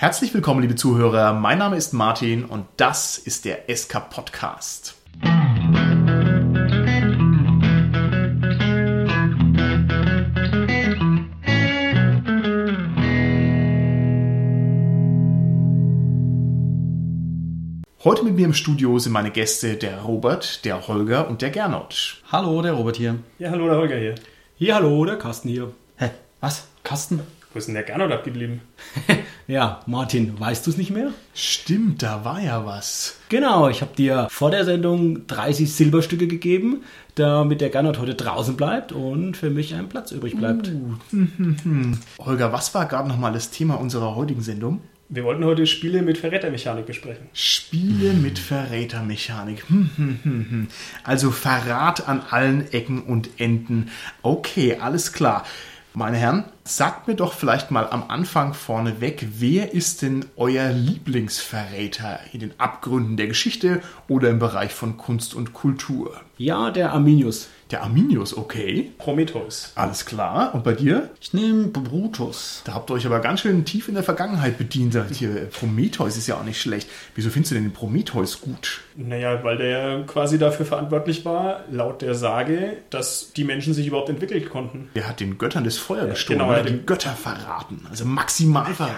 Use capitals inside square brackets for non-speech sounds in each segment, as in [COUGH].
Herzlich willkommen, liebe Zuhörer. Mein Name ist Martin und das ist der SK Podcast. Heute mit mir im Studio sind meine Gäste der Robert, der Holger und der Gernot. Hallo, der Robert hier. Ja, hallo, der Holger hier. Hier, hallo, der Carsten hier. Hä? Was? Carsten? Wo ist denn der Gernot abgeblieben? [LAUGHS] Ja, Martin, weißt du es nicht mehr? Stimmt, da war ja was. Genau, ich habe dir vor der Sendung 30 Silberstücke gegeben, damit der Gernot heute draußen bleibt und für mich ein Platz übrig bleibt. Holger, was war gerade nochmal das Thema unserer heutigen Sendung? Wir wollten heute Spiele mit Verrätermechanik besprechen. Spiele mit Verrätermechanik. Hm, hm, hm, hm. Also Verrat an allen Ecken und Enden. Okay, alles klar. Meine Herren, sagt mir doch vielleicht mal am Anfang vorneweg, wer ist denn euer Lieblingsverräter in den Abgründen der Geschichte oder im Bereich von Kunst und Kultur? Ja, der Arminius. Der Arminius, okay. Prometheus. Alles klar. Und bei dir? Ich nehme Brutus. Da habt ihr euch aber ganz schön tief in der Vergangenheit bedient. Sagt hier, [LAUGHS] Prometheus ist ja auch nicht schlecht. Wieso findest du denn den Prometheus gut? Naja, weil der quasi dafür verantwortlich war, laut der Sage, dass die Menschen sich überhaupt entwickeln konnten. Der hat den Göttern das Feuer gestohlen, genau, er ja, hat den den- Götter verraten. Also maximal verraten.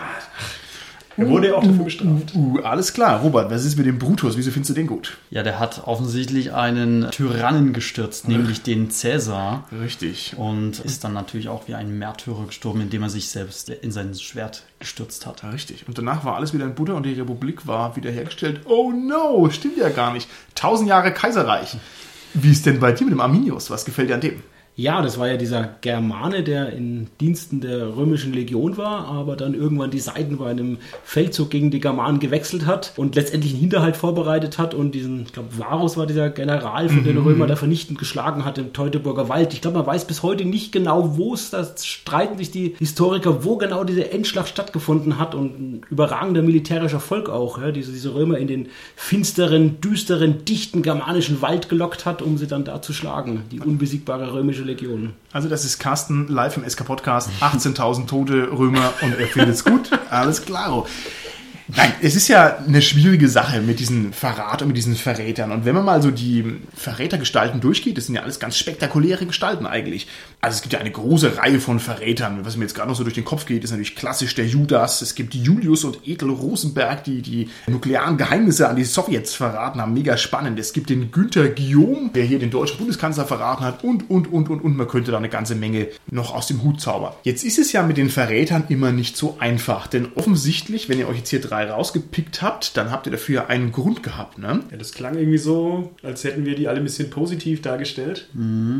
Er wurde ja auch dafür bestraft. Uh, alles klar. Robert, was ist mit dem Brutus? Wieso findest du den gut? Ja, der hat offensichtlich einen Tyrannen gestürzt, nämlich den Cäsar. Richtig. Und ist dann natürlich auch wie ein Märtyrer gestorben, indem er sich selbst in sein Schwert gestürzt hat. Ja, richtig. Und danach war alles wieder in Butter und die Republik war wiederhergestellt. Oh no, stimmt ja gar nicht. Tausend Jahre Kaiserreich. Wie ist denn bei dir mit dem Arminius? Was gefällt dir an dem? Ja, das war ja dieser Germane, der in Diensten der römischen Legion war, aber dann irgendwann die Seiten bei einem Feldzug gegen die Germanen gewechselt hat und letztendlich einen Hinterhalt vorbereitet hat und diesen, ich glaube, Varus war dieser General, von den Römer da vernichtend geschlagen hat im Teutoburger Wald. Ich glaube, man weiß bis heute nicht genau, wo es, da streiten sich die Historiker, wo genau diese Endschlacht stattgefunden hat und ein überragender militärischer Erfolg auch, ja, diese, diese Römer in den finsteren, düsteren, dichten germanischen Wald gelockt hat, um sie dann da zu schlagen, die unbesiegbare römische Legion. Also das ist Carsten live im SK Podcast. 18.000 tote Römer und er findet es gut. Alles klar. Nein, es ist ja eine schwierige Sache mit diesem Verrat und mit diesen Verrätern. Und wenn man mal so die Verrätergestalten durchgeht, das sind ja alles ganz spektakuläre Gestalten eigentlich. Also es gibt ja eine große Reihe von Verrätern. Was mir jetzt gerade noch so durch den Kopf geht, ist natürlich klassisch der Judas. Es gibt Julius und Ethel Rosenberg, die die nuklearen Geheimnisse an die Sowjets verraten haben. Mega spannend. Es gibt den Günther Guillaume, der hier den deutschen Bundeskanzler verraten hat und, und, und, und, und. Man könnte da eine ganze Menge noch aus dem Hut zaubern. Jetzt ist es ja mit den Verrätern immer nicht so einfach, denn offensichtlich, wenn ihr euch jetzt hier drei rausgepickt habt, dann habt ihr dafür einen Grund gehabt, ne? Ja, das klang irgendwie so, als hätten wir die alle ein bisschen positiv dargestellt.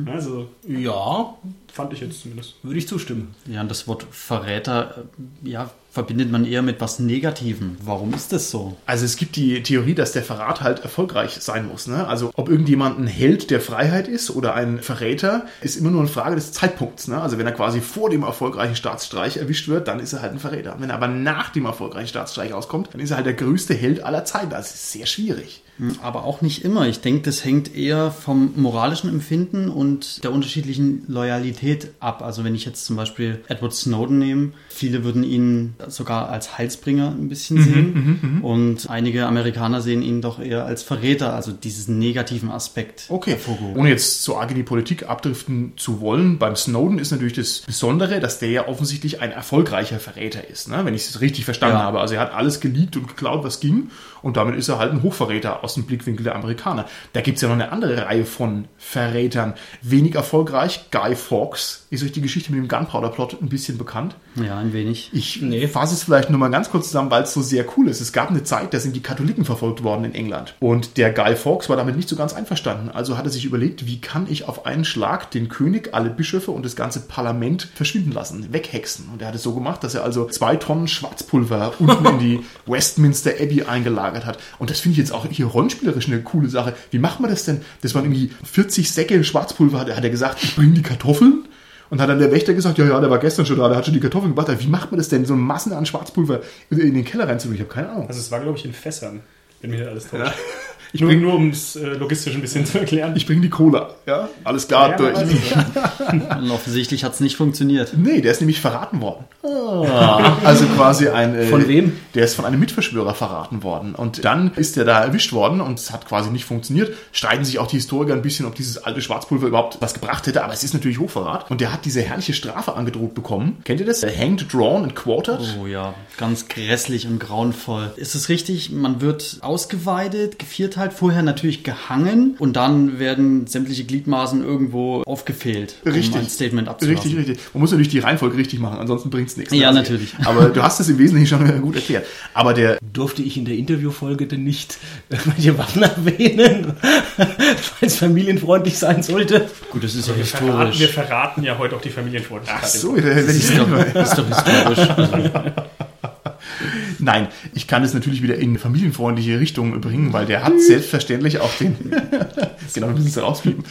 Also, Ja, fand ich jetzt zumindest. würde ich zustimmen. Ja, und das Wort Verräter, äh, ja, verbindet man eher mit was Negativem. Warum ist das so? Also es gibt die Theorie, dass der Verrat halt erfolgreich sein muss. Ne? Also ob irgendjemand ein Held der Freiheit ist oder ein Verräter, ist immer nur eine Frage des Zeitpunkts. Ne? Also wenn er quasi vor dem erfolgreichen Staatsstreich erwischt wird, dann ist er halt ein Verräter. Wenn er aber nach dem erfolgreichen Staatsstreich rauskommt, dann ist er halt der größte Held aller Zeiten. Das ist sehr schwierig. Aber auch nicht immer. Ich denke, das hängt eher vom moralischen Empfinden und der unterschiedlichen Loyalität ab. Also wenn ich jetzt zum Beispiel Edward Snowden nehme, viele würden ihn sogar als Heilsbringer ein bisschen Mhm, sehen und einige Amerikaner sehen ihn doch eher als Verräter, also diesen negativen Aspekt Okay, ohne jetzt so arg in die Politik abdriften zu wollen, beim Snowden ist natürlich das Besondere, dass der ja offensichtlich ein erfolgreicher Verräter ist, ne? wenn ich es richtig verstanden Ja. habe. Also er hat alles geleakt und geklaut, was ging und damit ist er halt ein Hochverräter aus dem Blickwinkel der Amerikaner. Da gibt es ja noch eine andere Reihe von Verrätern. Wenig erfolgreich, Guy Fawkes. Ist euch die Geschichte mit dem Gunpowder-Plot ein bisschen bekannt? Ja, ein wenig. Ich fasse es vielleicht nur mal ganz kurz zusammen, weil es so sehr cool ist. Es gab eine Zeit, da sind die Katholiken verfolgt worden in England. Und der Guy Fawkes war damit nicht so ganz einverstanden. Also hat er sich überlegt, wie kann ich auf einen Schlag den König, alle Bischöfe und das ganze Parlament verschwinden lassen, weghexen. Und er hat es so gemacht, dass er also zwei Tonnen Schwarzpulver unten in die [LAUGHS] Westminster Abbey eingelagert hat. Und das finde ich jetzt auch hier rollenspielerisch eine coole Sache. Wie macht man das denn, dass man irgendwie 40 Säcke Schwarzpulver hat? Hat er gesagt, ich bringe die Kartoffeln? Und hat dann der Wächter gesagt, ja, ja, der war gestern schon da, der hat schon die Kartoffeln gebracht. Wie macht man das denn, so Massen an Schwarzpulver in den Keller reinzubringen? Ich habe keine Ahnung. Also, es war, glaube ich, in Fässern, wenn mir nicht alles täuscht. Nur, bring- nur um es äh, logistisch ein bisschen zu erklären. Ich bringe die Cola. Ja, alles klar, Ja, durch. ich. [LAUGHS] Und offensichtlich hat es nicht funktioniert. Nee, der ist nämlich verraten worden. Also quasi ein. Äh, Von wem? Der ist von einem Mitverschwörer verraten worden. Und dann ist er da erwischt worden und es hat quasi nicht funktioniert. Streiten sich auch die Historiker ein bisschen, ob dieses alte Schwarzpulver überhaupt was gebracht hätte, aber es ist natürlich Hochverrat. Und der hat diese herrliche Strafe angedroht bekommen. Kennt ihr das? Hanged, drawn and quartered. Oh ja, ganz grässlich und grauenvoll. Ist es richtig, man wird ausgeweidet, gevierteilt, vorher natürlich gehangen und dann werden sämtliche Gliedmaßen irgendwo aufgefehlt, um Richtig. ein Statement abzulassen. Richtig, richtig. Man muss natürlich die Reihenfolge richtig machen, ansonsten bringt es nichts. Ja, Also, natürlich. Aber du hast es im Wesentlichen schon gut erklärt. Aber der Durfte ich in der Interviewfolge denn nicht irgendwelche Waffen erwähnen, [LAUGHS] weil es familienfreundlich sein sollte? Gut, das ist ja Wir verraten, wir historisch. verraten ja heute auch die Familienfreundlichkeit. Ach so, ich Ist doch, ist doch historisch. [LAUGHS] [LAUGHS] Nein, ich kann es natürlich wieder in familienfreundliche Richtung bringen, weil der hat selbstverständlich auch den. [LAUGHS] genau, du musst rauspiepen.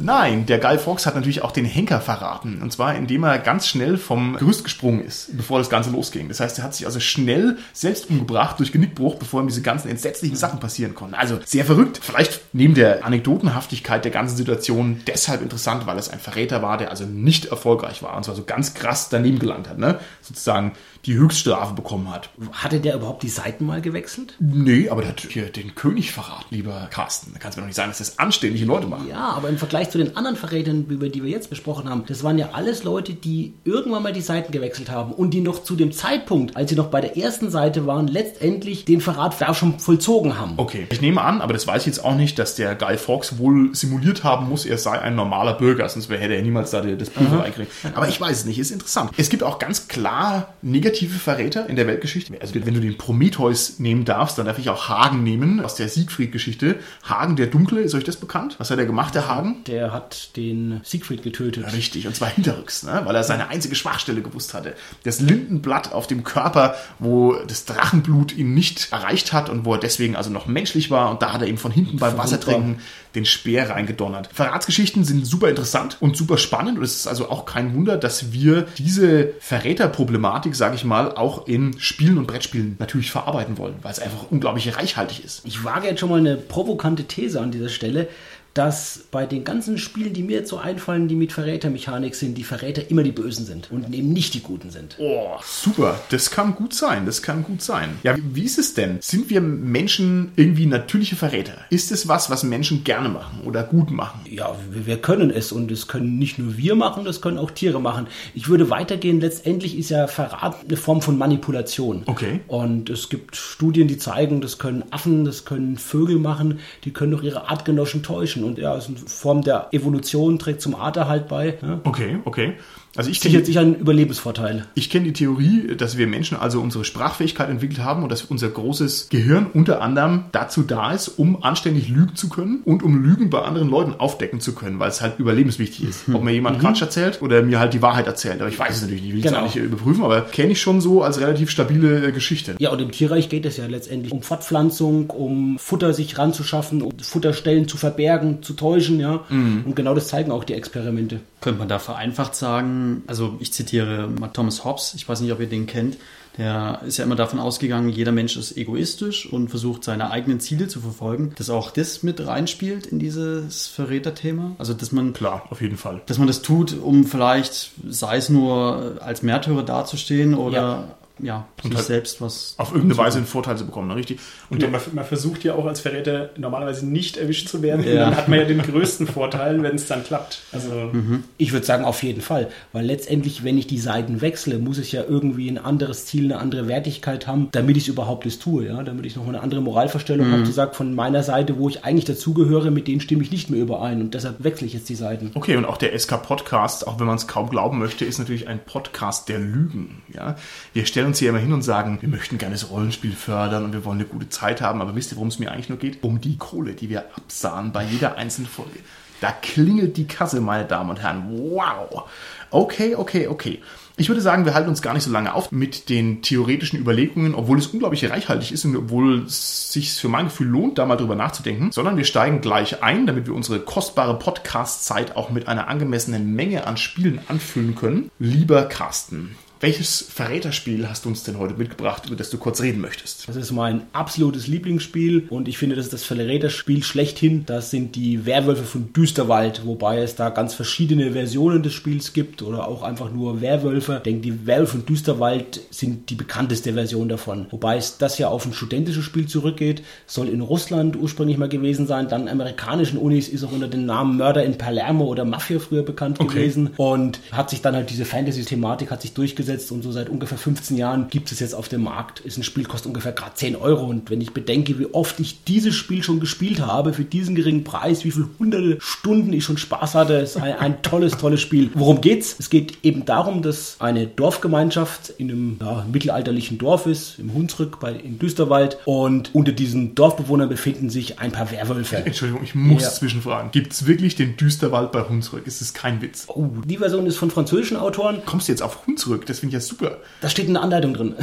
Nein, der Guy Fawkes hat natürlich auch den Henker verraten. Und zwar, indem er ganz schnell vom Gerüst gesprungen ist, bevor das Ganze losging. Das heißt, er hat sich also schnell selbst umgebracht durch Genickbruch, bevor ihm diese ganzen entsetzlichen Sachen passieren konnten. Also sehr verrückt. Vielleicht neben der Anekdotenhaftigkeit der ganzen Situation deshalb interessant, weil es ein Verräter war, der also nicht erfolgreich war und zwar so ganz krass daneben gelangt hat, ne? Sozusagen die Höchststrafe bekommen hat. Hatte der überhaupt die Seiten mal gewechselt? Nee, aber der hat hier den König verraten, lieber Carsten. Da kann es mir doch nicht sein, dass das anständige Leute machen. Ja, aber im Vergleich zu den anderen Verrätern, über die wir jetzt besprochen haben, das waren ja alles Leute, die irgendwann mal die Seiten gewechselt haben und die noch zu dem Zeitpunkt, als sie noch bei der ersten Seite waren, letztendlich den Verrat schon vollzogen haben. Okay, ich nehme an, aber das weiß ich jetzt auch nicht, dass der Guy Fawkes wohl simuliert haben muss, er sei ein normaler Bürger, sonst hätte er niemals da das Pulver reingekriegt. Aber ich weiß es nicht, ist interessant. Es gibt auch ganz klar negative Verräter in der Weltgeschichte. Also wenn du den Prometheus nehmen darfst, dann darf ich auch Hagen nehmen, aus der Siegfried-Geschichte. Hagen der Dunkle, ist euch das bekannt? Was hat er gemacht, der Hagen? Der hat den Siegfried getötet. Richtig, und zwar hinterrücks, ne? weil er seine einzige Schwachstelle gewusst hatte. Das Lindenblatt auf dem Körper, wo das Drachenblut ihn nicht erreicht hat und wo er deswegen also noch menschlich war und da hat er ihm von hinten beim Wassertrinken den Speer reingedonnert. Verratsgeschichten sind super interessant und super spannend und es ist also auch kein Wunder, dass wir diese Verräterproblematik, sage ich mal, auch in Spielen und Brettspielen natürlich verarbeiten wollen, weil es einfach unglaublich reichhaltig ist. Ich wage jetzt schon mal eine provokante These an dieser Stelle, dass bei den ganzen Spielen, die mir jetzt so einfallen, die mit Verrätermechanik sind, die Verräter immer die Bösen sind und eben nicht die Guten sind. Oh, super. Das kann gut sein. Das kann gut sein. Ja, wie, ist es denn? Sind wir Menschen irgendwie natürliche Verräter? Ist es was, was Menschen gerne machen oder gut machen? Ja, wir, wir können es und es können nicht nur wir machen, das können auch Tiere machen. Ich würde weitergehen, letztendlich ist ja Verrat eine Form von Manipulation. Okay. Und es gibt Studien, die zeigen, das können Affen, das können Vögel machen, die können doch ihre Artgenossen täuschen. Und ja, ist eine Form der Evolution, trägt zum Arterhalt bei. Ja. Okay, okay. Also ich Sichert kenne sich einen Überlebensvorteil. ich kenn die Theorie, dass wir Menschen also unsere Sprachfähigkeit entwickelt haben und dass unser großes Gehirn unter anderem dazu da ist, um anständig lügen zu können und um Lügen bei anderen Leuten aufdecken zu können, weil es halt überlebenswichtig ist. Ob mir jemand Quatsch erzählt oder mir halt die Wahrheit erzählt. Aber ich weiß es natürlich nicht, will ich Genau. gar nicht überprüfen, aber kenne ich schon so als relativ stabile äh, Geschichte. Ja, und im Tierreich geht es ja letztendlich um Fortpflanzung, um Futter sich ranzuschaffen, um Futterstellen zu verbergen, zu täuschen, ja. Und genau das zeigen auch die Experimente. Könnte man da vereinfacht sagen, also ich zitiere mal Thomas Hobbes, ich weiß nicht, ob ihr den kennt, der ist ja immer davon ausgegangen, jeder Mensch ist egoistisch und versucht seine eigenen Ziele zu verfolgen, dass auch das mit reinspielt in dieses Verräterthema. Also dass man Klar, auf jeden Fall. dass man das tut, um vielleicht, sei es nur als Märtyrer dazustehen oder ja, sich halt selbst was. Auf irgendeine Weise einen Vorteil zu bekommen, ne? richtig? Und Und man, man versucht ja auch als Verräter normalerweise nicht erwischt zu werden. Und Ja. dann hat man ja den größten Vorteil, wenn es dann klappt. Also Ich würde sagen, auf jeden Fall. Weil letztendlich, wenn ich die Seiten wechsle, muss ich ja irgendwie ein anderes Ziel, eine andere Wertigkeit haben, damit ich es überhaupt das tue. Ja? Damit ich noch eine andere Moralverstellung habe, die sagt, von meiner Seite, wo ich eigentlich dazugehöre, mit denen stimme ich nicht mehr überein. Und deshalb wechsle ich jetzt die Seiten. Okay, und auch der SK-Podcast, auch wenn man es kaum glauben möchte, ist natürlich ein Podcast der Lügen. Ja? Wir stellen uns hier immer hin und sagen, wir möchten gerne das Rollenspiel fördern und wir wollen eine gute Zeit haben, aber wisst ihr, worum es mir eigentlich nur geht? Um die Kohle, die wir absahen bei jeder einzelnen Folge. Da klingelt die Kasse, meine Damen und Herren. Wow. Okay, okay, okay. Ich würde sagen, wir halten uns gar nicht so lange auf mit den theoretischen Überlegungen, obwohl es unglaublich reichhaltig ist und obwohl es sich für mein Gefühl lohnt, da mal drüber nachzudenken, sondern wir steigen gleich ein, damit wir unsere kostbare Podcast-Zeit auch mit einer angemessenen Menge an Spielen anfüllen können. Lieber Carsten, Welches Verräterspiel hast du uns denn heute mitgebracht, über das du kurz reden möchtest? Das ist mein absolutes Lieblingsspiel und ich finde, das ist das Verräterspiel schlechthin. Das sind die Werwölfe von Düsterwald, wobei es da ganz verschiedene Versionen des Spiels gibt oder auch einfach nur Werwölfe. Ich denke, die Werwölfe von Düsterwald sind die bekannteste Version davon. Wobei es das ja auf ein studentisches Spiel zurückgeht, soll in Russland ursprünglich mal gewesen sein, dann amerikanischen Unis ist auch unter dem Namen Mörder in Palermo oder Mafia früher bekannt Okay. gewesen und hat sich dann halt diese Fantasy-Thematik hat sich durchgesetzt und so seit ungefähr 15 Jahren gibt es jetzt auf dem Markt. Ist ein Spiel, kostet ungefähr gerade 10 Euro und wenn ich bedenke, wie oft ich dieses Spiel schon gespielt habe für diesen geringen Preis, wie viele hunderte Stunden ich schon Spaß hatte, ist ein, ein tolles, tolles Spiel. Worum geht's? Es geht eben darum, dass eine Dorfgemeinschaft in einem ja, mittelalterlichen Dorf ist, im Hunsrück bei, in Düsterwald und unter diesen Dorfbewohnern befinden sich ein paar Werwölfe. Entschuldigung, ich muss Ja. zwischenfragen. Gibt es wirklich den Düsterwald bei Hunsrück? Ist das kein Witz? Oh, die Version ist von französischen Autoren. Kommst du jetzt auf Hunsrück? Das finde ich ja super. Da steht eine Anleitung drin.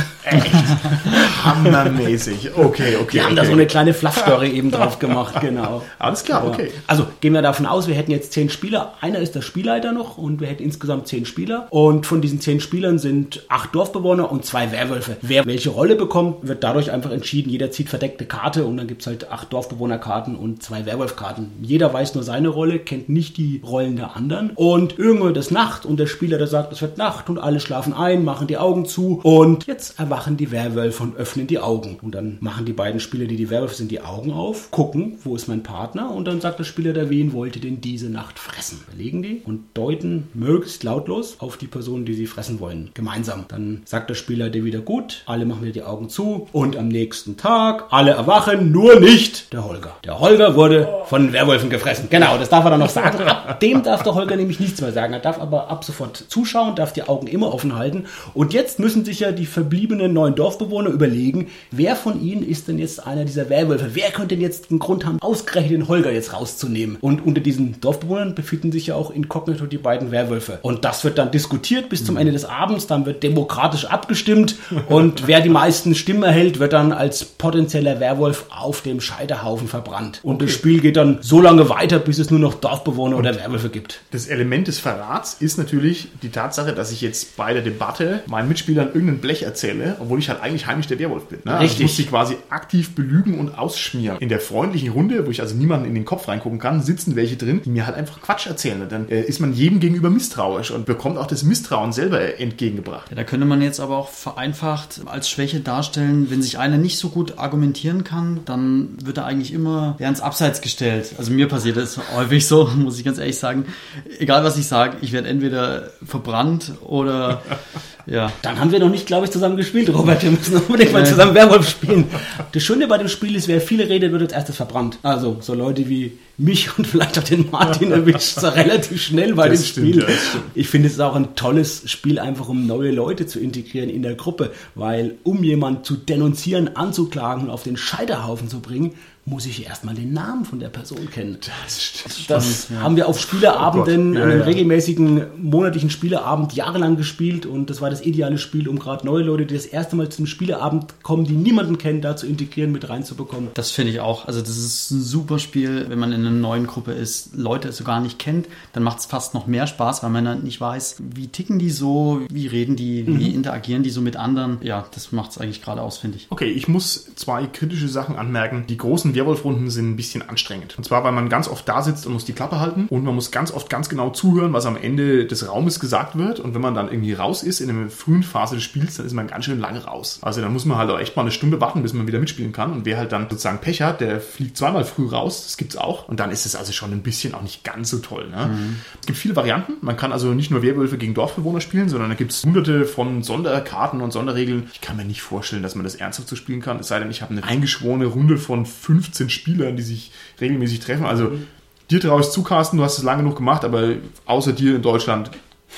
Hammermäßig. Okay, okay. Die haben okay. da so eine kleine Fluff-Story eben drauf gemacht, genau. Alles klar, okay. Also gehen wir davon aus, wir hätten jetzt zehn Spieler. Einer ist der Spielleiter noch und wir hätten insgesamt zehn Spieler. Und von diesen zehn Spielern sind acht Dorfbewohner und zwei Werwölfe. Wer welche Rolle bekommt, wird dadurch einfach entschieden. Jeder zieht verdeckte Karte und dann gibt es halt acht Dorfbewohnerkarten und zwei Werwolfkarten. Jeder weiß nur seine Rolle, kennt nicht die Rollen der anderen. Und irgendwann ist Nacht und der Spieler, der sagt, es wird Nacht und alle schlafen ein, machen die Augen zu und jetzt erwachen die Werwölfe und öffnen die Augen. Und dann machen die beiden Spieler, die die Werwölfe sind, die Augen auf, gucken, wo ist mein Partner und dann sagt der Spieler, der wen wollte denn diese Nacht fressen. Überlegen die und deuten möglichst lautlos auf die Person, die sie fressen wollen. Gemeinsam. Dann sagt der Spieler der wieder gut, alle machen wieder die Augen zu und am nächsten Tag alle erwachen, nur nicht der Holger. Der Holger wurde von Werwölfen gefressen. Genau, das darf er dann noch sagen. [LAUGHS] Ab dem darf der Holger nämlich nichts mehr sagen. Er darf aber ab sofort zuschauen, darf die Augen immer offen halten. Und jetzt müssen sich ja die verbliebenen neuen Dorfbewohner überlegen, wer von ihnen ist denn jetzt einer dieser Werwölfe? Wer könnte denn jetzt einen Grund haben, ausgerechnet den Holger jetzt rauszunehmen? Und unter diesen Dorfbewohnern befinden sich ja auch inkognito die beiden Werwölfe. Und das wird dann diskutiert bis zum Ende des Abends. Dann wird demokratisch abgestimmt. Und wer die meisten Stimmen erhält, wird dann als potenzieller Werwolf auf dem Scheiterhaufen verbrannt. Und das Spiel geht dann so lange weiter, bis es nur noch Dorfbewohner oder Werwölfe gibt. Das Element des Verrats ist natürlich die Tatsache, dass ich jetzt bei der Debatte meinen Mitspielern irgendein Blech erzähle, obwohl ich halt eigentlich heimlich der Werwolf bin. Ne? Also Richtig. ich muss sie quasi aktiv belügen und ausschmieren. In der freundlichen Runde, wo ich also niemanden in den Kopf reingucken kann, sitzen welche drin, die mir halt einfach Quatsch erzählen. Und dann äh, ist man jedem gegenüber misstrauisch und bekommt auch das Misstrauen selber entgegengebracht. Ja, da könnte man jetzt aber auch vereinfacht als Schwäche darstellen, wenn sich einer nicht so gut argumentieren kann, dann wird er eigentlich immer ins Abseits gestellt. Also mir passiert das häufig so, [LAUGHS] muss ich ganz ehrlich sagen. Egal was ich sage, ich werde entweder verbrannt oder [LAUGHS] ja. Dann haben wir noch nicht, glaube ich, zusammen gespielt, Robert. Wir müssen unbedingt mal zusammen Werwolf spielen. Das Schöne bei dem Spiel ist, wer viele redet, wird als erstes verbrannt. Also so Leute wie mich [LAUGHS] und vielleicht auch den Martin erwischt es relativ schnell bei Das dem stimmt, Spiel. Ich finde es ist auch ein tolles Spiel, einfach um neue Leute zu integrieren in der Gruppe, weil um jemanden zu denunzieren, anzuklagen und auf den Scheiterhaufen zu bringen, muss ich erstmal den Namen von der Person kennen. Das stimmt. Das haben wir auf Spieleabenden, Oh. Ja, an einem ja. regelmäßigen monatlichen Spieleabend jahrelang gespielt und das war das ideale Spiel, um gerade neue Leute, die das erste Mal zum Spieleabend kommen, die niemanden kennen, da zu integrieren, mit reinzubekommen. Das finde ich auch. Also das ist ein super Spiel, wenn man in einer neuen Gruppe ist, Leute so gar nicht kennt, dann macht es fast noch mehr Spaß, weil man dann nicht weiß, wie ticken die so, wie reden die, wie interagieren die so mit anderen. Ja, das macht es eigentlich gerade aus, finde ich. Okay, ich muss zwei kritische Sachen anmerken. Die großen Werwolf-Runden sind ein bisschen anstrengend. Und zwar, weil man ganz oft da sitzt und muss die Klappe halten und man muss ganz oft ganz genau zuhören, was am Ende des Raumes gesagt wird. Und wenn man dann irgendwie raus ist in einer frühen Phase des Spiels, dann ist man ganz schön lange raus. Also dann muss man halt auch echt mal eine Stunde warten, bis man wieder mitspielen kann. Und wer halt dann sozusagen Pech hat, der fliegt zweimal früh raus. Das gibt's auch. Und dann ist es also schon ein bisschen auch nicht ganz so toll. Ne? Es gibt viele Varianten. Man kann also nicht nur Werwölfe gegen Dorfbewohner spielen, sondern da gibt's hunderte von Sonderkarten und Sonderregeln. Ich kann mir nicht vorstellen, dass man das ernsthaft so spielen kann. Es sei denn, ich habe eine eingeschworene Runde von 15 Spielern, die sich regelmäßig treffen. Also dir traue ich zu, Carsten, du hast es lange genug gemacht, aber außer dir in Deutschland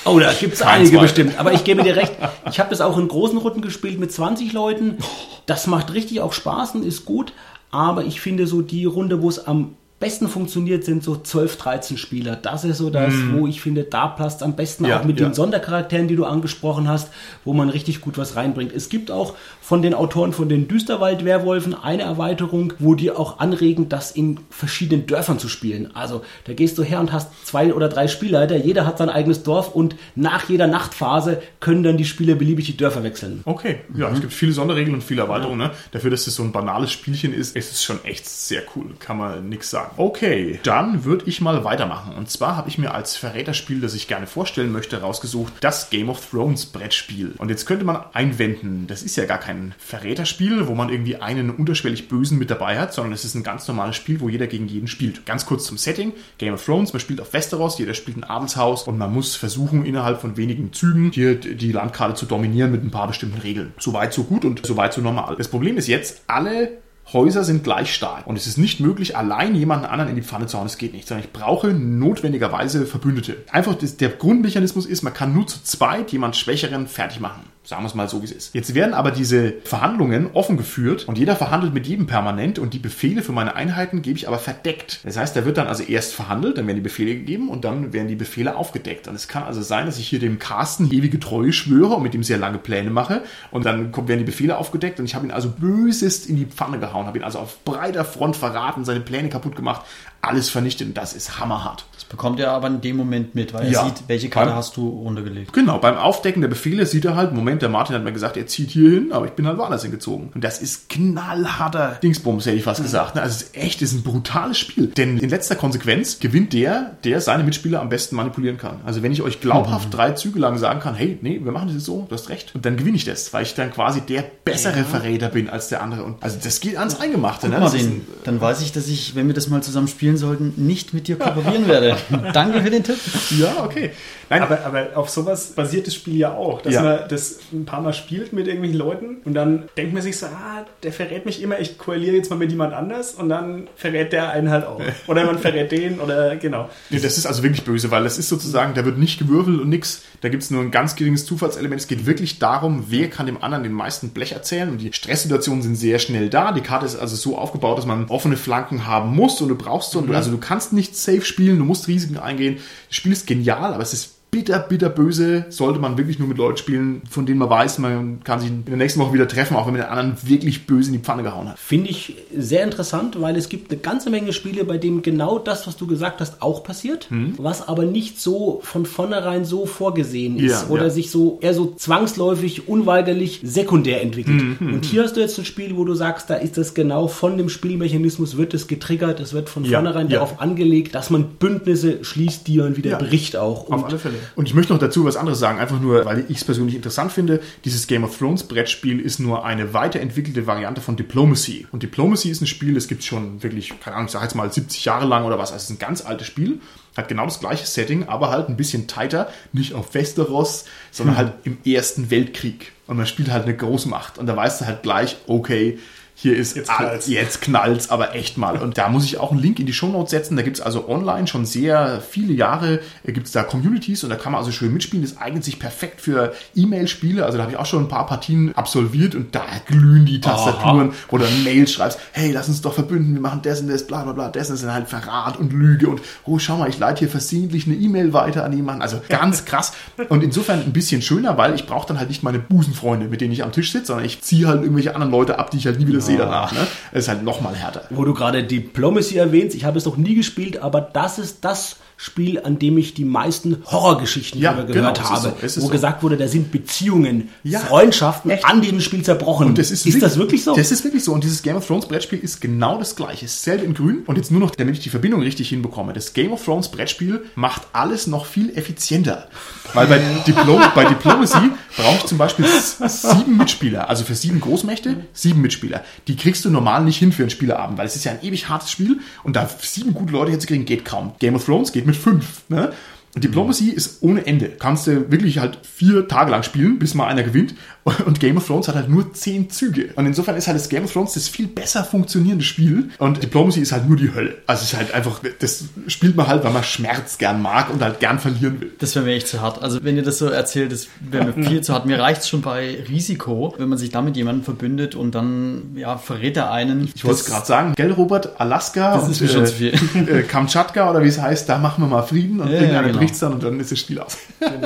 Oh, da gibt es einige Zweifel. bestimmt. Aber ich gebe dir recht, ich habe das auch in großen Runden gespielt mit 20 Leuten. Das macht richtig auch Spaß und ist gut. Aber ich finde so die Runde, wo es am besten funktioniert, sind so 12, 13 Spieler. Das ist so das, wo ich finde, da passt am besten Ja, auch mit ja. den Sondercharakteren, die du angesprochen hast, wo man richtig gut was reinbringt. Es gibt auch von den Autoren von den Düsterwald-Werwolfen eine Erweiterung, wo die auch anregen, das in verschiedenen Dörfern zu spielen. Also da gehst du her und hast zwei oder drei Spielleiter, jeder hat sein eigenes Dorf und nach jeder Nachtphase können dann die Spieler beliebig die Dörfer wechseln. Okay, ja, es gibt viele Sonderregeln und viele Erweiterungen. Ne? Dafür, dass es so ein banales Spielchen ist, ist es schon echt sehr cool. Kann man nichts sagen. Okay, dann würde ich mal weitermachen. Und zwar habe ich mir als Verräterspiel, das ich gerne vorstellen möchte, rausgesucht, das Game of Thrones Brettspiel. Und jetzt könnte man einwenden, das ist ja gar kein Verräterspiel, wo man irgendwie einen unterschwellig Bösen mit dabei hat, sondern es ist ein ganz normales Spiel, wo jeder gegen jeden spielt. Ganz kurz zum Setting. Game of Thrones, man spielt auf Westeros, jeder spielt ein Adelshaus und man muss versuchen, innerhalb von wenigen Zügen hier die Landkarte zu dominieren mit ein paar bestimmten Regeln. Soweit so gut und soweit so normal. Das Problem ist jetzt, alle Häuser sind gleich stark und es ist nicht möglich, allein jemanden anderen in die Pfanne zu hauen. Das geht nicht, sondern ich brauche notwendigerweise Verbündete. Einfach der Grundmechanismus ist, man kann nur zu zweit jemand Schwächeren fertig machen. Sagen wir es mal so, wie es ist. Jetzt werden aber diese Verhandlungen offen geführt und jeder verhandelt mit jedem permanent und die Befehle für meine Einheiten gebe ich aber verdeckt. Das heißt, da wird dann also erst verhandelt, dann werden die Befehle gegeben und dann werden die Befehle aufgedeckt. Und es kann also sein, dass ich hier dem Carsten ewige Treue schwöre und mit ihm sehr lange Pläne mache und dann werden die Befehle aufgedeckt und ich habe ihn also bösest in die Pfanne gehauen, habe ihn also auf breiter Front verraten, seine Pläne kaputt gemacht, alles vernichtet und das ist hammerhart. Das bekommt er aber in dem Moment mit, weil Ja. er sieht, welche Karte Beim- hast du runtergelegt. Genau, beim Aufdecken der Befehle sieht er halt, Moment, der Martin hat mir gesagt, er zieht hier hin, aber ich bin halt woanders hingezogen. Und das ist knallharter Dingsbums, hätte ich fast gesagt. ne? Also es ist echt, es ist ein brutales Spiel. Denn in letzter Konsequenz gewinnt der, der seine Mitspieler am besten manipulieren kann. Also wenn ich euch glaubhaft drei Züge lang sagen kann, hey, nee, wir machen das jetzt so, du hast recht, und dann gewinne ich das, weil ich dann quasi der bessere Verräter bin als der andere. Und also das geht ans Eingemachte. Ne? Mal, Das ist den, dann weiß ich, dass ich, wenn wir das mal zusammen spielen sollten, nicht mit dir kooperieren werde. [LAUGHS] Danke für den Tipp. ja, okay. Nein, Aber, aber auf sowas basiert das Spiel ja auch, dass Ja. man das ein paar Mal spielt mit irgendwelchen Leuten und dann denkt man sich so, ah, der verrät mich immer, ich koaliere jetzt mal mit jemand anders und dann verrät der einen halt auch. [LAUGHS] Oder man verrät den oder genau. Nee, das ist also wirklich böse, weil das ist sozusagen, da wird nicht gewürfelt und nix. Da gibt es nur ein ganz geringes Zufallselement. Es geht wirklich darum, wer kann dem anderen den meisten Blech erzählen. Und die Stresssituationen sind sehr schnell da. Die Karte ist also so aufgebaut, dass man offene Flanken haben muss und du brauchst so. Also du kannst nicht safe spielen, du musst Risiken eingehen. Das Spiel ist genial, aber es ist bitter, bitter böse. Sollte man wirklich nur mit Leuten spielen, von denen man weiß, man kann sich in der nächsten Woche wieder treffen, auch wenn man den anderen wirklich böse in die Pfanne gehauen hat. Finde ich sehr interessant, weil es gibt eine ganze Menge Spiele, bei denen genau das, was du gesagt hast, auch passiert, was aber nicht so von vornherein so vorgesehen ist Ja, oder ja. sich so eher so zwangsläufig, unweigerlich sekundär entwickelt. Und hier hast du jetzt ein Spiel, wo du sagst, da ist das genau von dem Spielmechanismus wird es getriggert, es wird von Ja, vornherein darauf angelegt, dass man Bündnisse schließt, die man wieder bricht auch. Auf alle Fälle. Und ich möchte noch dazu was anderes sagen, einfach nur, weil ich es persönlich interessant finde. Dieses Game of Thrones Brettspiel ist nur eine weiterentwickelte Variante von Diplomacy. Und Diplomacy ist ein Spiel, das gibt es schon wirklich, keine Ahnung, ich sag jetzt mal 70 Jahre lang oder was. Also es ist ein ganz altes Spiel. Hat genau das gleiche Setting, aber halt ein bisschen tighter. Nicht auf Westeros, sondern halt im Ersten Weltkrieg. Und man spielt halt eine Großmacht. Und da weißt du halt gleich, okay, hier ist Jetzt all- knallt's. jetzt knallt's, aber echt mal. Und da muss ich auch einen Link in die Shownotes setzen. Da gibt's also online schon sehr viele Jahre, äh, gibt's da Communities und da kann man also schön mitspielen. Das eignet sich perfekt für E-Mail-Spiele. Also da habe ich auch schon ein paar Partien absolviert und da glühen die Tastaturen, wo du dann Mail schreibst, hey, lass uns doch verbünden, wir machen das und das, bla bla bla, das ist dann halt Verrat und Lüge und oh, schau mal, ich leite hier versehentlich eine E-Mail weiter an jemanden. Also ganz krass. Und insofern ein bisschen schöner, weil ich brauche dann halt nicht meine Busenfreunde, mit denen ich am Tisch sitze, sondern ich ziehe halt irgendwelche anderen Leute ab, die ich halt nie wieder sehe danach. Ne? Das ist halt noch mal härter. Wo du gerade Diplomacy erwähnst, ich habe es noch nie gespielt, aber das ist das Spiel, an dem ich die meisten Horrorgeschichten Ja, genau, gehört ist habe, so, wo so. gesagt wurde, da sind Beziehungen, Ja, Freundschaften echt. an diesem Spiel zerbrochen. Und das ist, ist das wirklich so? Das ist wirklich so. Und dieses Game of Thrones Brettspiel ist genau das gleiche. Dasselbe in grün. Und jetzt nur noch, damit ich die Verbindung richtig hinbekomme. Das Game of Thrones Brettspiel macht alles noch viel effizienter. Weil bei, [LAUGHS] Diplom bei Diplomacy brauche ich zum Beispiel sieben Mitspieler. Also für sieben Großmächte, sieben Mitspieler. Die kriegst du normal nicht hin für einen Spieleabend, weil es ist ja ein ewig hartes Spiel. Und da sieben gute Leute jetzt kriegen, geht kaum. Game of Thrones geht mit fünf. Ne? Diplomacy ist ohne Ende. Kannst du wirklich halt vier Tage lang spielen, bis mal einer gewinnt. [LAUGHS] Und Game of Thrones hat halt nur zehn Züge. Und insofern ist halt das Game of Thrones das viel besser funktionierende Spiel. Und Diplomacy ist halt nur die Hölle. Also es ist halt einfach, das spielt man halt, weil man Schmerz gern mag und halt gern verlieren will. Das wäre mir echt zu hart. Also wenn ihr das so erzählt, das wäre mir viel zu hart. Mir reicht es schon bei Risiko, wenn man sich damit jemanden verbündet und dann ja, verrät er einen. Ich wollte es gerade sagen, gell, Robert, Alaska Das und ist mir schon zu viel. [LAUGHS] äh, Kamtschatka oder wie es heißt, da machen wir mal Frieden und Ja, irgendeiner ja, genau. Bricht's dann und dann ist das Spiel aus. [LAUGHS]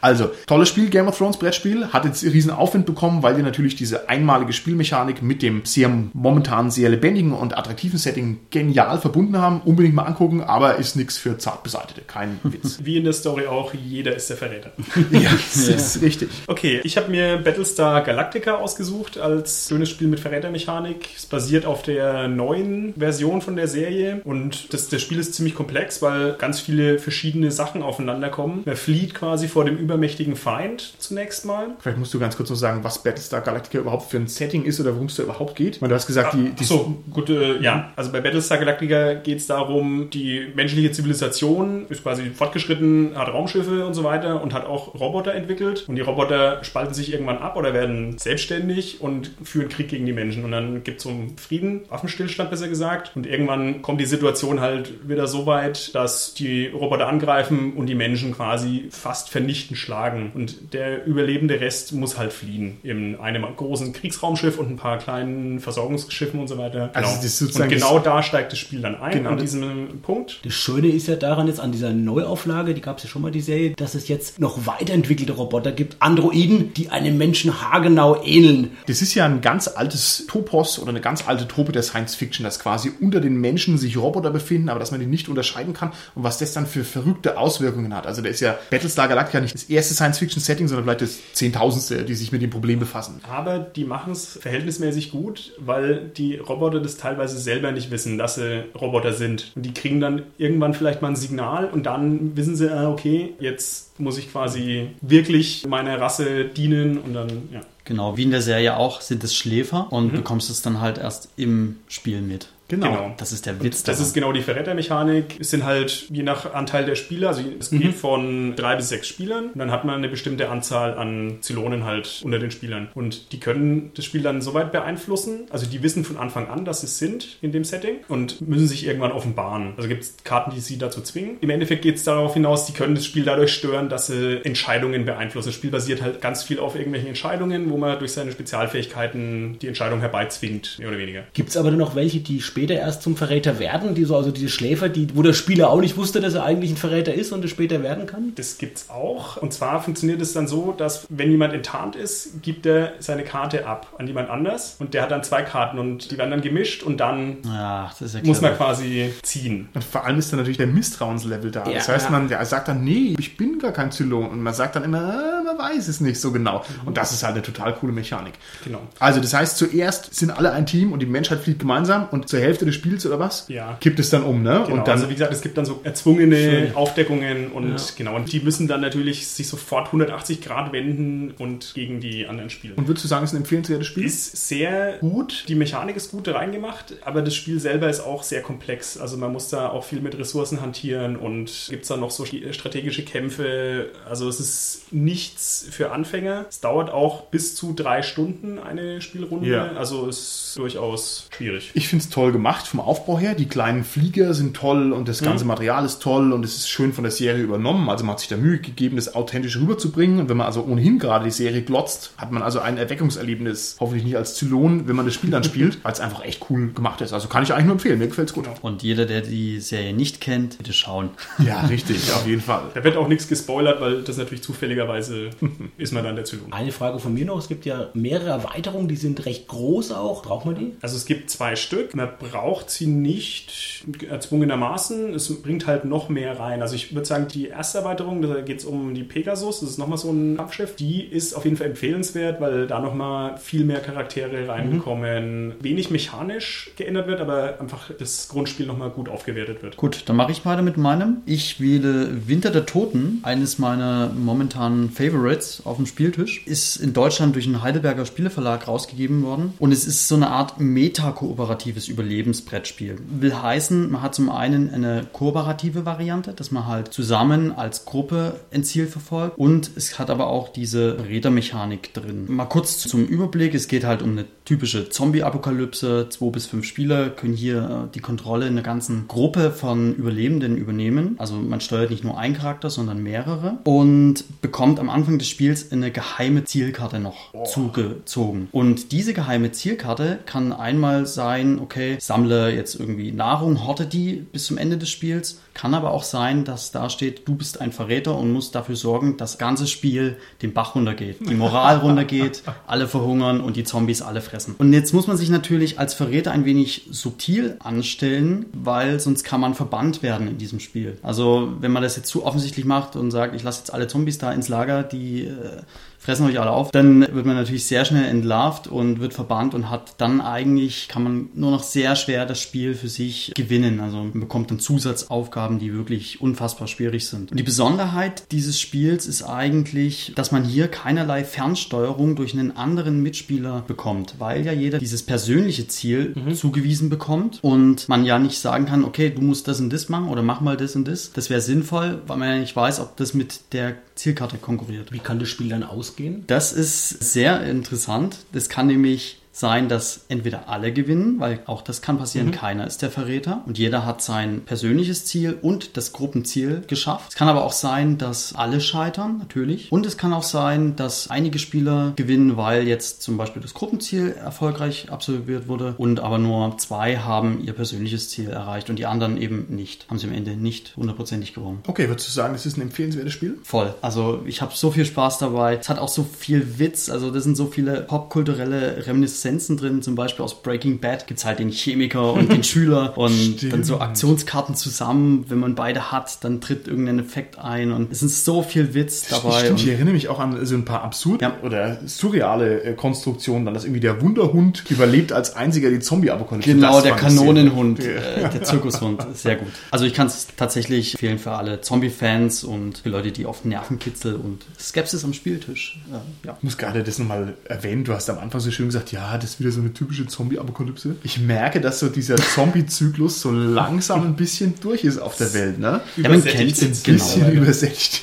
Also, tolles Spiel, Game of Thrones Brettspiel, hat jetzt riesen Aufwind bekommen, weil wir natürlich diese einmalige Spielmechanik mit dem sehr momentan sehr lebendigen und attraktiven Setting genial verbunden haben. Unbedingt mal angucken, aber ist nichts für Zartbeseitete, kein Witz. [LAUGHS] Wie in der Story auch, jeder ist der Verräter. [LAUGHS] ja, das ist richtig. Okay, ich habe mir Battlestar Galactica ausgesucht als schönes Spiel mit Verrätermechanik. Es basiert auf der neuen Version von der Serie und das, das Spiel ist ziemlich komplex, weil ganz viele verschiedene Sachen aufeinander kommen. Man flieht quasi vor dem übermächtigen Feind zunächst mal. Vielleicht musst du ganz kurz noch sagen, was Battlestar Galactica überhaupt für ein Setting ist oder worum es da überhaupt geht. Weil du hast gesagt, die, die Ach so, gut, äh, ja. Also bei Battlestar Galactica geht es darum, die menschliche Zivilisation ist quasi fortgeschritten, hat Raumschiffe und so weiter und hat auch Roboter entwickelt. Und die Roboter spalten sich irgendwann ab oder werden selbstständig und führen Krieg gegen die Menschen. Und dann gibt es so einen Frieden, Waffenstillstand besser gesagt. Und irgendwann kommt die Situation halt wieder so weit, dass die Roboter angreifen und die Menschen quasi fast vernichtend schlagen. Und der überlebende Rest muss halt fliehen in einem großen Kriegsraumschiff und ein paar kleinen Versorgungsschiffen und so weiter. Also das ist sozusagen und genau da steigt das Spiel dann ein, Genau. an diesem Punkt. Das Schöne ist ja daran jetzt an dieser Neuauflage, die gab es ja schon mal die Serie, dass es jetzt noch weiterentwickelte Roboter gibt, Androiden, die einem Menschen haargenau ähneln. Das ist ja ein ganz altes Topos oder eine ganz alte Trope der Science Fiction, dass quasi unter den Menschen sich Roboter befinden, aber dass man die nicht unterscheiden kann und was das dann für verrückte Auswirkungen hat. Also da ist ja Battlestar Galactica nicht das erste Science Fiction Setting, sondern vielleicht das Zehntausendste, die sich mit dem Problem befassen. Aber die machen es verhältnismäßig gut, weil die Roboter das teilweise selber nicht wissen, dass sie Roboter sind. Und die kriegen dann irgendwann vielleicht mal ein Signal und dann wissen sie, ah, okay, jetzt muss ich quasi wirklich meiner Rasse dienen und dann, ja. Genau, wie in der Serie auch, sind es Schläfer und bekommst es dann halt erst im Spiel mit. Genau. Das ist der Witz. Das daran. ist genau die Verrätermechanik. Es sind halt je nach Anteil der Spieler, also es Mhm. geht von drei bis sechs Spielern und dann hat man eine bestimmte Anzahl an Zylonen halt unter den Spielern. Und die können das Spiel dann so weit beeinflussen, also die wissen von Anfang an, dass sie es sind in dem Setting und müssen sich irgendwann offenbaren. Also gibt es Karten, die sie dazu zwingen. Im Endeffekt geht es darauf hinaus, die können das Spiel dadurch stören, dass sie Entscheidungen beeinflussen. Das Spiel basiert halt ganz viel auf irgendwelchen Entscheidungen, wo man durch seine Spezialfähigkeiten die Entscheidung herbeizwingt, mehr oder weniger. Gibt es aber dann noch welche, die später erst zum Verräter werden, die so, also diese Schläfer, die, wo der Spieler auch nicht wusste, dass er eigentlich ein Verräter ist und es später werden kann? Das gibt's auch. Und zwar funktioniert es dann so, dass wenn jemand enttarnt ist, gibt er seine Karte ab an jemand anders und der hat dann zwei Karten und die werden dann gemischt und dann Ach, das ist ja muss man quasi ziehen. Und vor allem ist dann natürlich der Misstrauenslevel da. das Ja. heißt, man der sagt dann, nee, ich bin gar kein Zylon. Und man sagt dann immer, äh, man weiß es nicht so genau. Und das ist halt eine total coole Mechanik. Genau. Also das heißt, zuerst sind alle ein Team und die Menschheit fliegt gemeinsam und zur Hälfte des Spiels oder was? Ja. Kippt es dann um, ne? Genau, und dann also wie gesagt, es gibt dann so erzwungene Schön. Aufdeckungen und genau, und die müssen dann natürlich sich sofort 180 Grad wenden und gegen die anderen spielen. Und würdest du sagen, es ist ein empfehlenswertes Spiel? ist sehr gut. Die Mechanik ist gut reingemacht, aber das Spiel selber ist auch sehr komplex. Also man muss da auch viel mit Ressourcen hantieren und gibt es dann noch so strategische Kämpfe. Also es ist nichts für Anfänger. Es dauert auch bis zu drei Stunden eine Spielrunde. Ja. Also es ist durchaus schwierig. Ich finde es toll gemacht vom Aufbau her. Die kleinen Flieger sind toll und das ganze Material ist toll und es ist schön von der Serie übernommen. Also man hat sich da Mühe gegeben, das authentisch rüberzubringen. Und wenn man also ohnehin gerade die Serie glotzt, hat man also ein Erweckungserlebnis. Hoffentlich nicht als Zylon, wenn man das Spiel dann spielt, [LAUGHS] weil es einfach echt cool gemacht ist. Also kann ich eigentlich nur empfehlen. Mir gefällt's gut. Und jeder, der die Serie nicht kennt, bitte schauen. Ja, richtig, [LAUGHS] auf jeden Fall. Da wird auch nichts gespoilert, weil das natürlich zufälligerweise [LAUGHS] ist man dann der Zylon. Eine Frage von mir noch, es gibt ja mehrere Erweiterungen, die sind recht groß auch. Braucht man die? Also es gibt zwei Stück. Man braucht sie nicht erzwungenermaßen. Es bringt halt noch mehr rein. Also ich würde sagen, die erste Erweiterung, da geht es um die Pegasus. Das ist nochmal so ein Kampfschiff. Die ist auf jeden Fall empfehlenswert, weil da nochmal viel mehr Charaktere reinkommen. Wenig mechanisch geändert wird, aber einfach das Grundspiel nochmal gut aufgewertet wird. Gut, dann mache ich weiter mit meinem. Ich wähle Winter der Toten, eines meiner momentanen Favorites auf dem Spieltisch. Ist in Deutschland durch einen Heidelberger Spieleverlag rausgegeben worden. Und es ist so eine Art meta-kooperatives Überlebensbrettspiel. Will heißen, man hat zum einen eine kooperative Variante, dass man halt zusammen als Gruppe ein Ziel verfolgt und es hat aber auch diese Rädermechanik drin. Mal kurz zum Überblick, es geht halt um eine typische Zombie-Apokalypse. Zwei bis fünf Spieler können hier äh, die Kontrolle in einer ganzen Gruppe von Überlebenden übernehmen. Also man steuert nicht nur einen Charakter, sondern mehrere und bekommt am Anfang des Spiels eine geheime Zielkarte noch oh. zugezogen. Und diese geheime Zielkarte kann einmal sein, okay, sammle jetzt irgendwie Nahrung, horte die bis zum Ende des Spiels. Kann aber auch sein, dass da steht, du bist ein Verräter und musst dafür sorgen, dass das ganze Spiel den Bach runtergeht, die Moral [LAUGHS] runtergeht, alle verhungern und die Zombies alle fressen. Und jetzt muss man sich natürlich als Verräter ein wenig subtil anstellen, weil sonst kann man verbannt werden in diesem Spiel. Also wenn man das jetzt zu offensichtlich macht und sagt, ich lasse jetzt alle Zombies da ins Lager, die äh, fressen euch alle auf, dann wird man natürlich sehr schnell entlarvt und wird verbannt und hat dann eigentlich, kann man nur noch sehr schwer das Spiel für sich gewinnen. Also man bekommt dann Zusatzaufgaben, die wirklich unfassbar schwierig sind. Und die Besonderheit dieses Spiels ist eigentlich, dass man hier keinerlei Fernsteuerung durch einen anderen Mitspieler bekommt, weil ja jeder dieses persönliche Ziel mhm. zugewiesen bekommt und man ja nicht sagen kann, okay, du musst das und das machen oder mach mal das und das. Das wäre sinnvoll, weil man ja nicht weiß, ob das mit der Zielkarte konkurriert. Wie kann das Spiel dann ausgehen? Das ist sehr interessant. Das kann nämlich sein, dass entweder alle gewinnen, weil auch das kann passieren, mhm. keiner ist der Verräter und jeder hat sein persönliches Ziel und das Gruppenziel geschafft. Es kann aber auch sein, dass alle scheitern, natürlich. Und es kann auch sein, dass einige Spieler gewinnen, weil jetzt zum Beispiel das Gruppenziel erfolgreich absolviert wurde und aber nur zwei haben ihr persönliches Ziel erreicht und die anderen eben nicht. Haben sie am Ende nicht hundertprozentig gewonnen. Okay, würdest du sagen, es ist ein empfehlenswertes Spiel? Voll. Also ich habe so viel Spaß dabei. Es hat auch so viel Witz. Also das sind so viele popkulturelle Reminiszenzen Essenzen drin, zum Beispiel aus Breaking Bad gibt es halt den Chemiker und den [LAUGHS] Schüler und Stimmt. dann so Aktionskarten zusammen. Wenn man beide hat, dann tritt irgendein Effekt ein und es ist so viel Witz dabei. Stimmt, ich erinnere mich auch an so ein paar absurde ja. oder surreale äh, Konstruktionen, dann dass irgendwie der Wunderhund überlebt als einziger die Zombie-Apokalypse. Genau, der Kanonenhund, äh, der Zirkushund, [LAUGHS] sehr gut. Also ich kann es tatsächlich empfehlen für alle Zombie-Fans und für Leute, die auf Nervenkitzel und Skepsis am Spieltisch. Äh, ja. Ich muss gerade das nochmal erwähnen, du hast am Anfang so schön gesagt, ja, das ist wieder so eine typische Zombie-Apokalypse. Ich merke, dass so dieser Zombie-Zyklus so langsam ein bisschen durch ist auf der Welt, ne? Ja, man kennt es ein bisschen genau. übersättigt.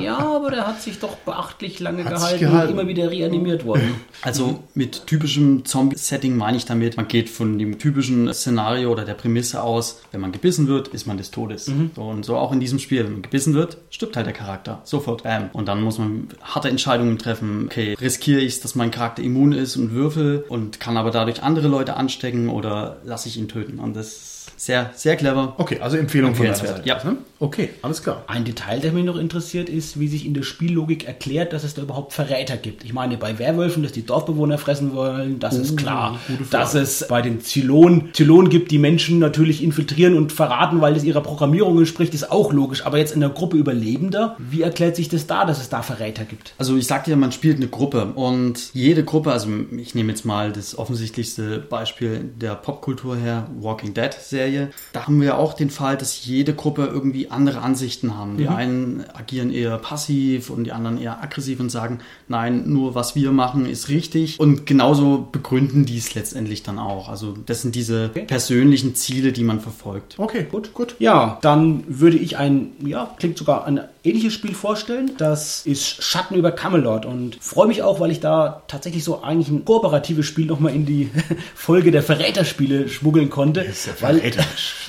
Ja, aber der hat sich doch beachtlich lange gehalten, gehalten, und immer wieder reanimiert worden. Also mit typischem Zombie-Setting meine ich damit, man geht von dem typischen Szenario oder der Prämisse aus, wenn man gebissen wird, ist man des Todes. Mhm. Und so auch in diesem Spiel, wenn man gebissen wird, stirbt halt der Charakter. Sofort. Bam. Und dann muss man harte Entscheidungen treffen. Okay, riskiere ich es, dass mein Charakter immun ist und würfel und kann aber dadurch andere Leute anstecken oder lasse ich ihn töten. Und das sehr, sehr clever. Okay, also Empfehlung von deiner Seite. Ja. Ne? Okay, alles klar. Ein Detail, der mich noch interessiert, ist, wie sich in der Spiellogik erklärt, dass es da überhaupt Verräter gibt. Ich meine, bei Werwölfen, dass die Dorfbewohner fressen wollen, das oh, ist klar. Dass es bei den Zylonen, Zylonen gibt, die Menschen natürlich infiltrieren und verraten, weil das ihrer Programmierung entspricht, ist auch logisch. Aber jetzt in der Gruppe Überlebender, wie erklärt sich das da, dass es da Verräter gibt? Also ich sagte ja, man spielt eine Gruppe und jede Gruppe, also ich nehme jetzt mal das offensichtlichste Beispiel der Popkultur her, Walking Dead Serie, da haben wir auch den Fall, dass jede Gruppe irgendwie andere Ansichten haben. Die mhm. einen agieren eher passiv und die anderen eher aggressiv und sagen, nein, nur was wir machen ist richtig. Und genauso begründen die es letztendlich dann auch. Also das sind diese okay. persönlichen Ziele, die man verfolgt. Okay, gut, gut. Ja, dann würde ich ein, ja, klingt sogar ein ähnliches Spiel vorstellen. Das ist Schatten über Camelot und freue mich auch, weil ich da tatsächlich so eigentlich ein kooperatives Spiel nochmal in die [LAUGHS] Folge der Verräterspiele schmuggeln konnte. ist der Verräter.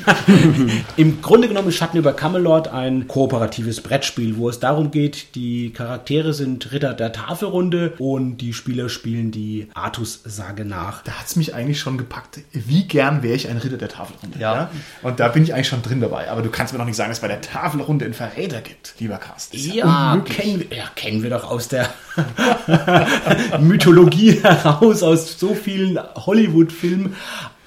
[LAUGHS] Im Grunde genommen ist Schatten über Camelot ein kooperatives Brettspiel, wo es darum geht, die Charaktere sind Ritter der Tafelrunde und die Spieler spielen die Artus-Sage nach. Da hat es mich eigentlich schon gepackt. Wie gern wäre ich ein Ritter der Tafelrunde? Ja. ja. Und da bin ich eigentlich schon drin dabei. Aber du kannst mir doch nicht sagen, dass es bei der Tafelrunde einen Verräter gibt, lieber Carsten. Ja, ja kennen, ja, kennen wir doch aus der [LAUGHS] Mythologie heraus, aus so vielen Hollywood-Filmen.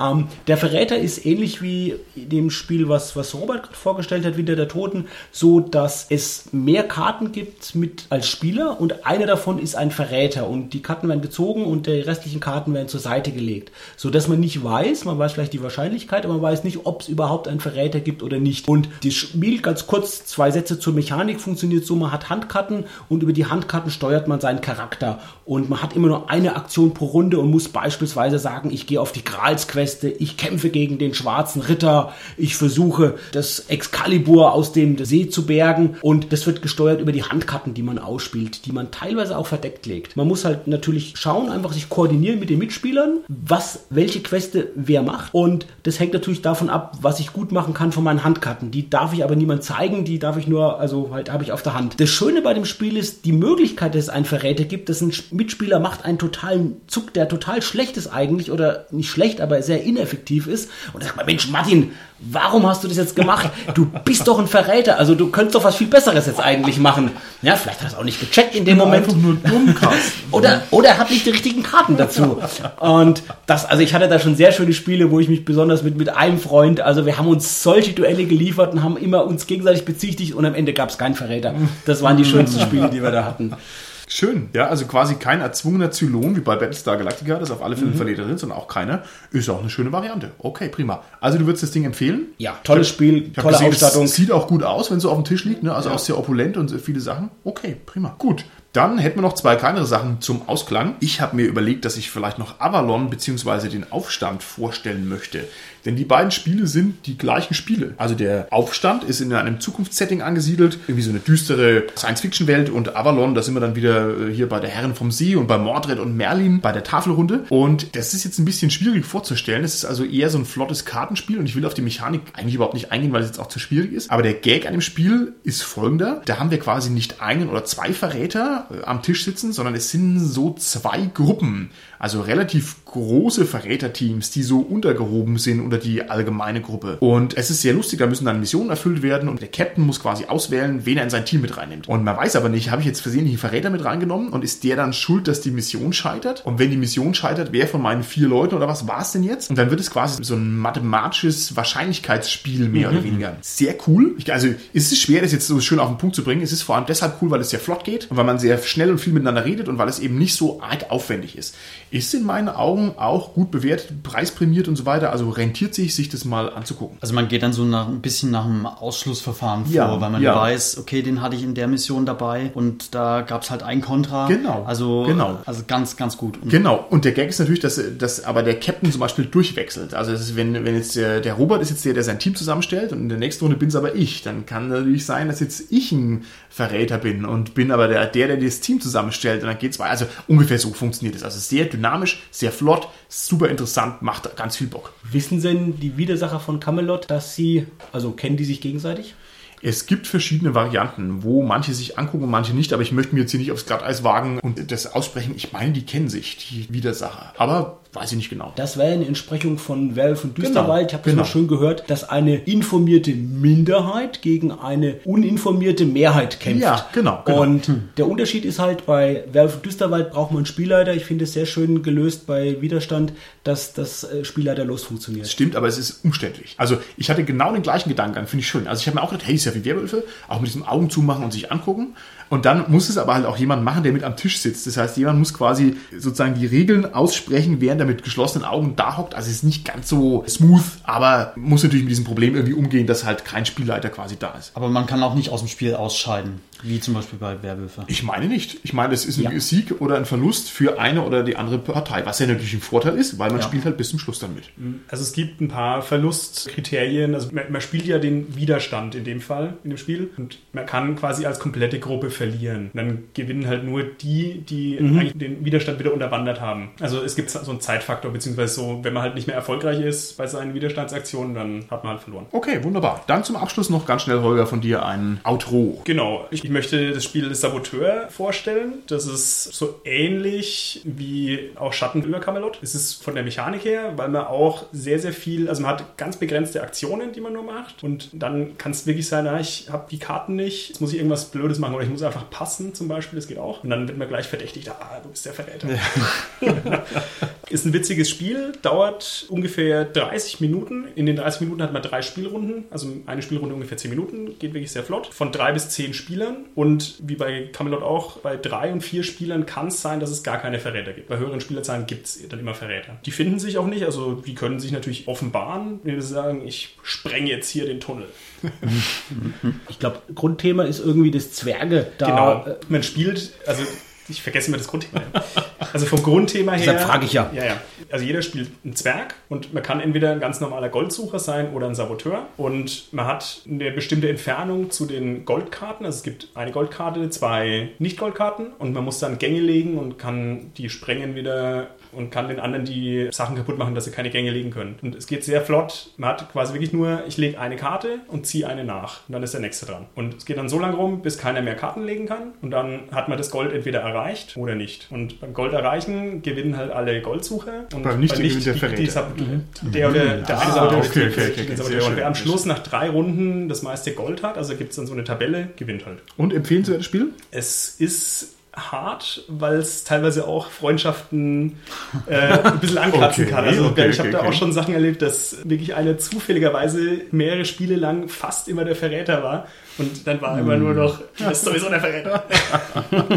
Ähm, der Verräter ist ähnlich wie dem Spiel, was, was Robert gerade vorgestellt hat, Winter der Toten, so dass es mehr Karten gibt mit als Spieler und eine davon ist ein Verräter und die Karten werden gezogen und die restlichen Karten werden zur Seite gelegt, so dass man nicht weiß, man weiß vielleicht die Wahrscheinlichkeit, aber man weiß nicht, ob es überhaupt einen Verräter gibt oder nicht. Und das Spiel, ganz kurz, zwei Sätze zur Mechanik, funktioniert so, man hat Handkarten und über die Handkarten steuert man seinen Charakter und man hat immer nur eine Aktion pro Runde und muss beispielsweise sagen, ich gehe auf die Gralsquest Queste, ich kämpfe gegen den schwarzen Ritter, ich versuche das Excalibur aus dem See zu bergen und das wird gesteuert über die Handkarten, die man ausspielt, die man teilweise auch verdeckt legt. Man muss halt natürlich schauen, einfach sich koordinieren mit den Mitspielern, was, welche Queste wer macht und das hängt natürlich davon ab, was ich gut machen kann von meinen Handkarten. Die darf ich aber niemand zeigen, die darf ich nur, also halt habe ich auf der Hand. Das Schöne bei dem Spiel ist die Möglichkeit, dass es einen Verräter gibt, dass ein Mitspieler macht einen totalen Zug, der total schlecht ist eigentlich oder nicht schlecht, aber sehr ineffektiv ist und sagt man, Mensch Martin, warum hast du das jetzt gemacht? Du bist doch ein Verräter, also du könntest doch was viel Besseres jetzt eigentlich machen. Ja, vielleicht hast du auch nicht gecheckt in dem Moment. Einfach nur dumm, [LAUGHS] oder, oder er hat nicht die richtigen Karten dazu. Und das, also ich hatte da schon sehr schöne Spiele, wo ich mich besonders mit, mit einem Freund, also wir haben uns solche Duelle geliefert und haben immer uns gegenseitig bezichtigt und am Ende gab es keinen Verräter. Das waren die schönsten Spiele, die wir da hatten. Schön, ja, also quasi kein erzwungener Zylon wie bei Battlestar Galactica, das auf alle Fälle mhm. Verräter sind, sondern auch keiner. Ist auch eine schöne Variante. Okay, prima. Also du würdest das Ding empfehlen? Ja, tolles Spiel, tolle gesehen, Ausstattung. Sieht auch gut aus, wenn es so auf dem Tisch liegt, ne? also ja. auch sehr opulent und viele Sachen. Okay, prima. Gut. Dann hätten wir noch zwei kleinere Sachen zum Ausklang. Ich habe mir überlegt, dass ich vielleicht noch Avalon bzw. den Aufstand vorstellen möchte. Denn die beiden Spiele sind die gleichen Spiele. Also der Aufstand ist in einem Zukunftssetting angesiedelt, irgendwie so eine düstere Science-Fiction-Welt und Avalon, da sind wir dann wieder äh, hier bei der Herren vom See und bei Mordred und Merlin bei der Tafelrunde. Und das ist jetzt ein bisschen schwierig vorzustellen. Es ist also eher so ein flottes Kartenspiel und ich will auf die Mechanik eigentlich überhaupt nicht eingehen, weil es jetzt auch zu schwierig ist. Aber der Gag an dem Spiel ist folgender. Da haben wir quasi nicht einen oder zwei Verräter äh, am Tisch sitzen, sondern es sind so zwei Gruppen. Also relativ große Verräterteams, die so untergehoben sind unter die allgemeine Gruppe. Und es ist sehr lustig, da müssen dann Missionen erfüllt werden und der Captain muss quasi auswählen, wen er in sein Team mit reinnimmt. Und man weiß aber nicht, habe ich jetzt versehentlich einen Verräter mit reingenommen und ist der dann schuld, dass die Mission scheitert? Und wenn die Mission scheitert, wer von meinen vier Leuten oder was war es denn jetzt? Und dann wird es quasi so ein mathematisches Wahrscheinlichkeitsspiel mehr mhm. oder weniger. Sehr cool. Ich, also es ist schwer, das jetzt so schön auf den Punkt zu bringen. Es ist vor allem deshalb cool, weil es sehr flott geht und weil man sehr schnell und viel miteinander redet und weil es eben nicht so arg aufwendig ist ist in meinen Augen auch gut bewertet, preisprämiert und so weiter. Also rentiert sich, sich das mal anzugucken. Also man geht dann so nach, ein bisschen nach einem Ausschlussverfahren ja, vor, weil man ja. weiß, okay, den hatte ich in der Mission dabei und da gab es halt ein Kontra. Genau. Also, genau. also ganz, ganz gut. Und genau. Und der Gag ist natürlich, dass, dass aber der Captain zum Beispiel durchwechselt. Also ist, wenn, wenn jetzt der, der Robert ist jetzt der, der sein Team zusammenstellt und in der nächsten Runde bin es aber ich, dann kann natürlich sein, dass jetzt ich ein Verräter bin und bin aber der, der, der das Team zusammenstellt und dann geht es weiter. Also ungefähr so funktioniert es. Also sehr dynamisch, sehr flott, super interessant, macht ganz viel Bock. Wissen denn die Widersacher von Camelot, dass sie, also kennen die sich gegenseitig? Es gibt verschiedene Varianten, wo manche sich angucken und manche nicht, aber ich möchte mir jetzt hier nicht aufs Glatteis wagen und das aussprechen. Ich meine, die kennen sich, die Widersacher. Aber weiß ich nicht genau. Das wäre eine Entsprechung von Werwolf und Düsterwald. Genau, ich habe das genau. mal schön gehört, dass eine informierte Minderheit gegen eine uninformierte Mehrheit kämpft. Ja, genau. genau. Und hm. der Unterschied ist halt, bei Werwolf und Düsterwald braucht man einen Spielleiter. Ich finde es sehr schön gelöst bei Widerstand, dass das äh, Spielleiterlos funktioniert. Das stimmt, aber es ist umständlich. Also ich hatte genau den gleichen Gedanken, finde ich schön. Also ich habe mir auch gedacht, hey, ist ja wie Werwölfe, auch mit diesem Augen zumachen und sich angucken. Und dann muss es aber halt auch jemand machen, der mit am Tisch sitzt. Das heißt, jemand muss quasi sozusagen die Regeln aussprechen, während er mit geschlossenen Augen da hockt. Also es ist nicht ganz so smooth, aber muss natürlich mit diesem Problem irgendwie umgehen, dass halt kein Spielleiter quasi da ist. Aber man kann auch nicht aus dem Spiel ausscheiden. Wie zum Beispiel bei Werwölfe. Ich meine nicht. Ich meine, es ist ein ja. Sieg oder ein Verlust für eine oder die andere Partei, was ja natürlich ein Vorteil ist, weil man ja. spielt halt bis zum Schluss dann mit. Also es gibt ein paar Verlustkriterien. Also man, man, spielt ja den Widerstand in dem Fall, in dem Spiel. Und man kann quasi als komplette Gruppe verlieren. Dann gewinnen halt nur die, die mhm. eigentlich den Widerstand wieder unterwandert haben. Also es gibt so einen Zeitfaktor, beziehungsweise so, wenn man halt nicht mehr erfolgreich ist bei seinen Widerstandsaktionen, dann hat man halt verloren. Okay, wunderbar. Dann zum Abschluss noch ganz schnell, Holger, von dir ein Outro. Genau. Ich ich möchte das Spiel Saboteur vorstellen. Das ist so ähnlich wie auch Schatten über Camelot. Es ist von der Mechanik her, weil man auch sehr, sehr viel, also man hat ganz begrenzte Aktionen, die man nur macht. Und dann kann es wirklich sein, na, ich habe die Karten nicht, jetzt muss ich irgendwas Blödes machen oder ich muss einfach passen zum Beispiel, das geht auch. Und dann wird man gleich verdächtigt, ah, du bist der Verräter. Ja. [LAUGHS] ist ein witziges Spiel, dauert ungefähr 30 Minuten. In den 30 Minuten hat man drei Spielrunden, also eine Spielrunde ungefähr 10 Minuten, geht wirklich sehr flott. Von drei bis zehn Spielern und wie bei Camelot auch, bei drei und vier Spielern kann es sein, dass es gar keine Verräter gibt. Bei höheren Spielerzahlen gibt es dann immer Verräter. Die finden sich auch nicht, also die können sich natürlich offenbaren, wenn sie sagen, ich sprenge jetzt hier den Tunnel. [LAUGHS] ich glaube, Grundthema ist irgendwie das Zwerge da. Genau. Man spielt, also ich vergesse immer das Grundthema. Also vom Grundthema her. Deshalb frage ich ja. Ja, ja. Also jeder spielt einen Zwerg und man kann entweder ein ganz normaler Goldsucher sein oder ein Saboteur. Und man hat eine bestimmte Entfernung zu den Goldkarten. Also es gibt eine Goldkarte, zwei Nicht-Goldkarten und man muss dann Gänge legen und kann die sprengen wieder und kann den anderen die Sachen kaputt machen, dass sie keine Gänge legen können. Und es geht sehr flott. Man hat quasi wirklich nur, ich lege eine Karte und ziehe eine nach. Und dann ist der nächste dran. Und es geht dann so lange rum, bis keiner mehr Karten legen kann. Und dann hat man das Gold entweder erreicht oder nicht. Und beim Gold erreichen gewinnen halt alle Goldsucher. Und Beim Nicht gewinnt der die- Verräter. die Sab- Der oder der Ah, eine Saboteur okay, okay, der- okay, der schön. Und wer am Schluss nach drei Runden das meiste Gold hat, also gibt es dann so eine Tabelle, gewinnt halt. Und empfehlenswertes Spiel? Es ist hart, weil es teilweise auch Freundschaften äh, ein bisschen ankratzen Okay, kann. Also okay, ich habe okay, da auch schon Sachen erlebt, dass wirklich einer zufälligerweise mehrere Spiele lang fast immer der Verräter war und dann war immer Hm. nur noch, das ist sowieso der Verräter. [LAUGHS]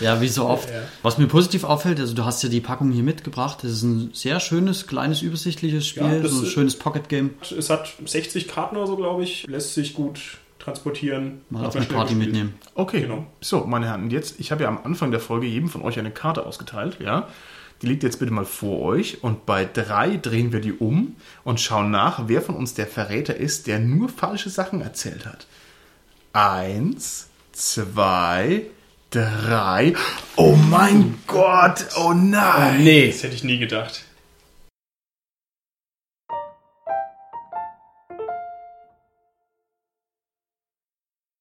Ja, wie so oft. Ja. Was mir positiv auffällt, also du hast ja die Packung hier mitgebracht. Das ist ein sehr schönes, kleines, übersichtliches Spiel, Ja, so ein schönes Pocket-Game. Es hat 60 Karten oder so, glaube ich, lässt sich gut transportieren. Mal auf eine Party gespielt. mitnehmen. Okay. Genau. So, meine Herren, und jetzt, ich habe ja am Anfang der Folge jedem von euch eine Karte ausgeteilt, ja. Die liegt jetzt bitte mal vor euch und bei drei drehen wir die um und schauen nach, wer von uns der Verräter ist, der nur falsche Sachen erzählt hat. Eins, zwei, drei. Oh mein Gott, oh nein. Nee. Das hätte ich nie gedacht.